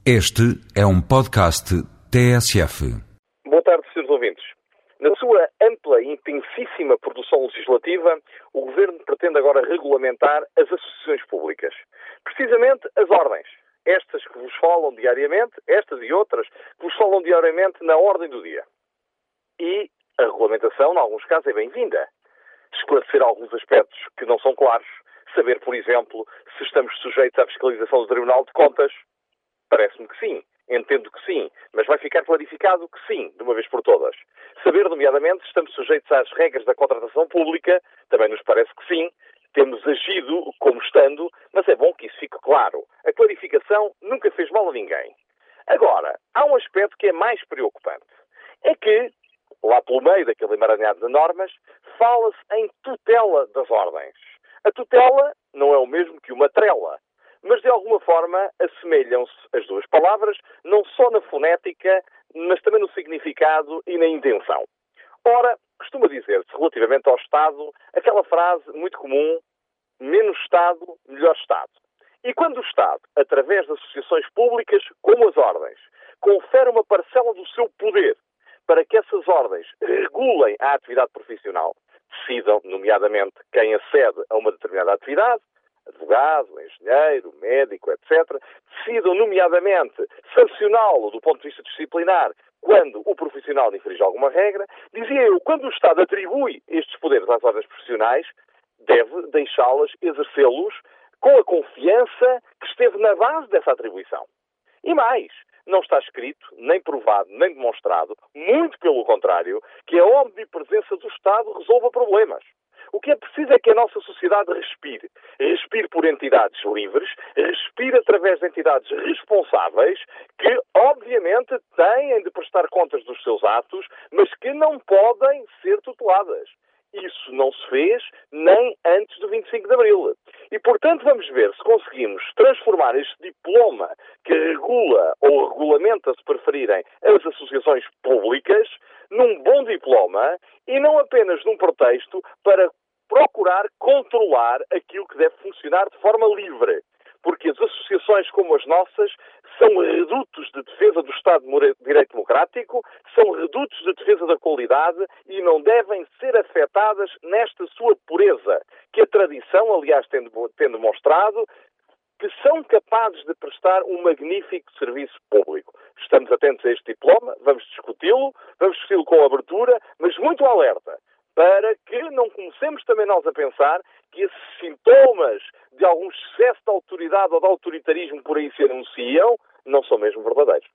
Este é um podcast TSF. Boa tarde, senhores ouvintes. Na sua ampla e intensíssima produção legislativa, o Governo pretende agora regulamentar as associações públicas. Precisamente as ordens. Estas que vos falam diariamente, estas e outras, que vos falam diariamente na ordem do dia. E a regulamentação, em alguns casos, é bem-vinda. Esclarecer alguns aspectos que não são claros. Saber, por exemplo, se estamos sujeitos à fiscalização do Tribunal de Contas, Parece-me que sim. Entendo que sim. Mas vai ficar clarificado que sim, de uma vez por todas. Saber, nomeadamente, estamos sujeitos às regras da contratação pública, também nos parece que sim. Temos agido como estando, mas é bom que isso fique claro. A clarificação nunca fez mal a ninguém. Agora, há um aspecto que é mais preocupante. É que, lá pelo meio daquele emaranhado de normas, fala-se em tutela das ordens. A tutela não é o mesmo que uma trela alguma forma assemelham-se as duas palavras, não só na fonética, mas também no significado e na intenção. Ora, costuma dizer-se relativamente ao Estado aquela frase muito comum: menos Estado, melhor Estado. E quando o Estado, através de associações públicas, como as ordens, confere uma parcela do seu poder para que essas ordens regulem a atividade profissional, decidam, nomeadamente, quem acede a uma determinada atividade, advogado, engenheiro, médico, etc., decidam, nomeadamente, sancioná-lo do ponto de vista disciplinar quando o profissional infringe alguma regra, dizia eu, quando o Estado atribui estes poderes às ordens profissionais, deve deixá-las exercê-los com a confiança que esteve na base dessa atribuição. E mais, não está escrito, nem provado, nem demonstrado, muito pelo contrário, que a omnipresença do Estado resolva problemas. O que é preciso é que a nossa sociedade respire. Respire por entidades livres, respire através de entidades responsáveis que, obviamente, têm de prestar contas dos seus atos, mas que não podem ser tuteladas. Isso não se fez nem antes do 25 de Abril. E, portanto, vamos ver se conseguimos transformar este diploma que regula ou regulamenta, se preferirem, as associações públicas num bom diploma e não apenas num pretexto para procurar controlar aquilo que deve funcionar de forma livre. Porque as associações como as nossas são redutos de defesa do Estado de Direito Democrático, são redutos de defesa da qualidade e não devem ser afetadas nesta sua pureza, que a tradição, aliás, tem, demonstrado que são capazes de prestar um magnífico serviço público. Estamos atentos a este diploma, vamos discuti-lo, vamos discuti-lo com abertura, mas muito alerta para que não comecemos também nós a pensar que esses sintomas de algum excesso de autoridade ou de autoritarismo por aí se anunciam não são mesmo verdadeiros.